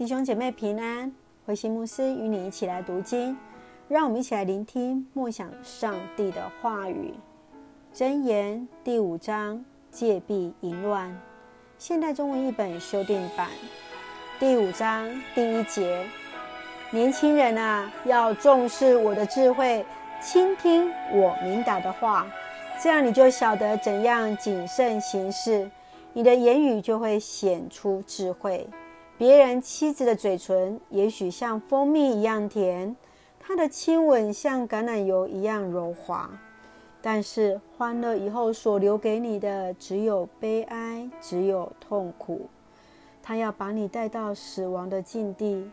弟兄姐妹平安，慧馨牧师与你一起来读经，让我们一起来聆听默想上帝的话语。箴言第五章，戒避淫乱，现代中文译本修订版。第五章第一节：年轻人啊，要重视我的智慧，倾听我明达的话，这样你就晓得怎样谨慎行事，你的言语就会显出智慧。别人妻子的嘴唇也许像蜂蜜一样甜，她的亲吻像橄榄油一样柔滑，但是欢乐以后所留给你的只有悲哀，只有痛苦。他要把你带到死亡的境地，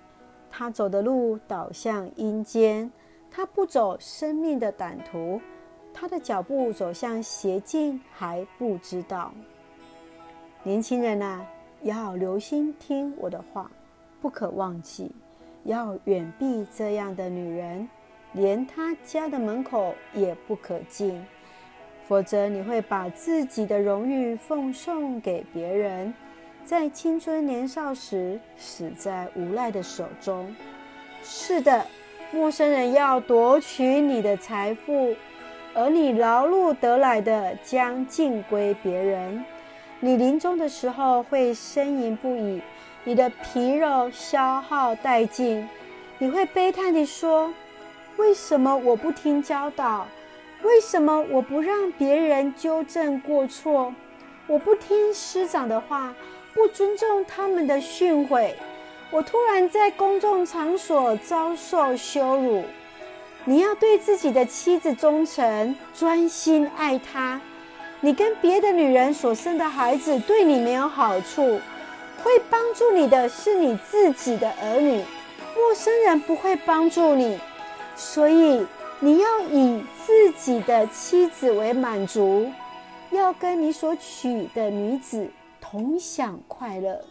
他走的路导向阴间，他不走生命的胆途，他的脚步走向邪径还不知道。年轻人啊！要留心听我的话，不可忘记，要远避这样的女人，连她家的门口也不可进，否则你会把自己的荣誉奉送给别人，在青春年少时死在无赖的手中。是的，陌生人要夺取你的财富，而你劳碌得来的将尽归别人。你临终的时候会呻吟不已，你的皮肉消耗殆尽，你会悲叹地说：“为什么我不听教导？为什么我不让别人纠正过错？我不听师长的话，不尊重他们的训诲？我突然在公众场所遭受羞辱。”你要对自己的妻子忠诚，专心爱她。你跟别的女人所生的孩子对你没有好处，会帮助你的是你自己的儿女，陌生人不会帮助你，所以你要以自己的妻子为满足，要跟你所娶的女子同享快乐。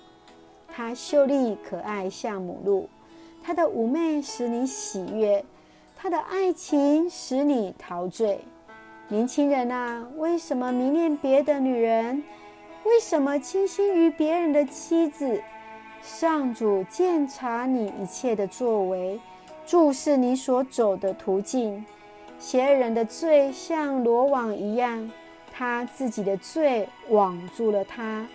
她秀丽可爱像母鹿，她的妩媚使你喜悦，她的爱情使你陶醉。年轻人啊，为什么迷恋别的女人？为什么倾心于别人的妻子？上主鉴察你一切的作为，注视你所走的途径。邪恶人的罪像罗网一样，他自己的罪网住了他。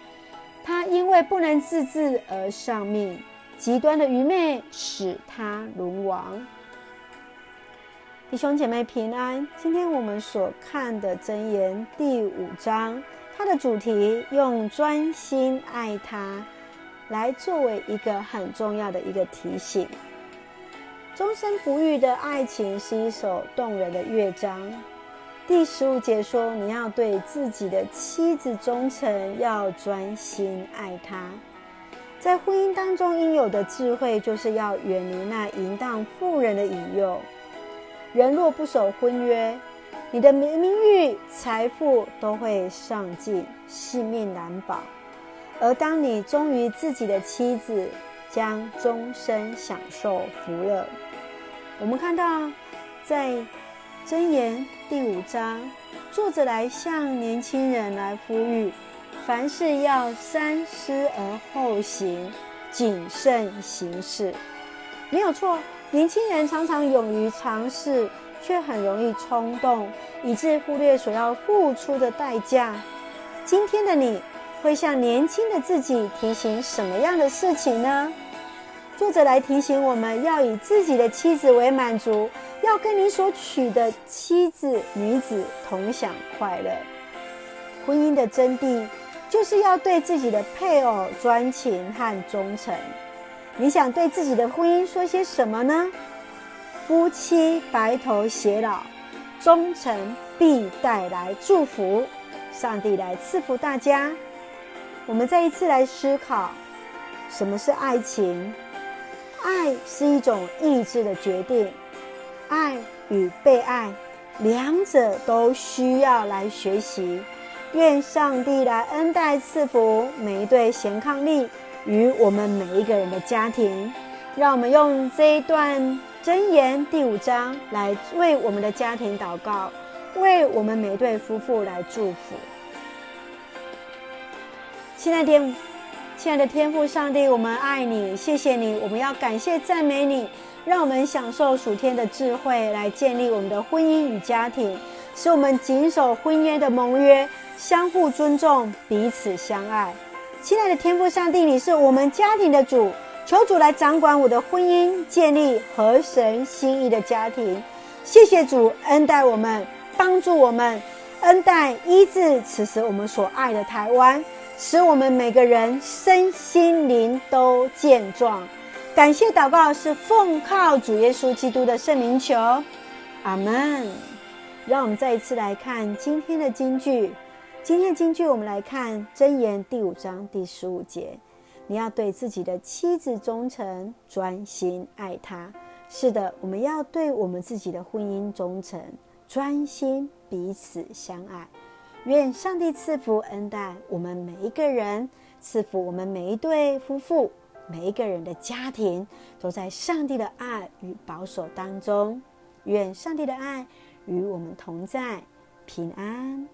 他因为不能自制而丧命，极端的愚昧使他沦亡。弟兄姐妹平安。今天我们所看的箴言第五章，它的主题用专心爱他来作为一个很重要的一个提醒。终身不渝的爱情是一首动人的乐章。第十五节说：“你要对自己的妻子忠诚，要专心爱她。”在婚姻当中应有的智慧，就是要远离那淫荡妇人的引诱。人若不守婚约，你的名誉、财富都会丧尽，性命难保。而当你忠于自己的妻子，将终身享受福乐。我们看到，在箴言第五章，作者来向年轻人来呼吁：凡事要三思而后行，谨慎行事。没有错。年轻人常常勇于尝试，却很容易冲动，以致忽略所要付出的代价。今天的你会向年轻的自己提醒什么样的事情呢？作者来提醒我们要以自己的妻子为满足，要跟你所娶的妻子、女子同享快乐。婚姻的真谛就是要对自己的配偶专情和忠诚。你想对自己的婚姻说些什么呢？夫妻白头偕老，忠诚必带来祝福。上帝来赐福大家。我们再一次来思考，什么是爱情？爱是一种意志的决定，爱与被爱两者都需要来学习。愿上帝来恩待赐福每一对贤伉俪。与我们每一个人的家庭，让我们用这一段箴言第五章来为我们的家庭祷告，为我们每对夫妇来祝福。亲爱的亲爱的天父上帝，我们爱你，谢谢你，我们要感谢赞美你，让我们享受属天的智慧，来建立我们的婚姻与家庭，使我们谨守婚约的盟约，相互尊重，彼此相爱。亲爱的天父上帝，你是我们家庭的主，求主来掌管我的婚姻，建立合神心意的家庭。谢谢主恩待我们，帮助我们，恩待医治此时我们所爱的台湾。使我们每个人身心灵都健壮。感谢祷告是奉靠主耶稣基督的圣灵求，阿门。让我们再一次来看今天的金句。今天的金句，我们来看箴言第五章第十五节：你要对自己的妻子忠诚，专心爱她。是的，我们要对我们自己的婚姻忠诚，专心彼此相爱。愿上帝赐福恩待我们每一个人，赐福我们每一对夫妇，每一个人的家庭，都在上帝的爱与保守当中。愿上帝的爱与我们同在，平安。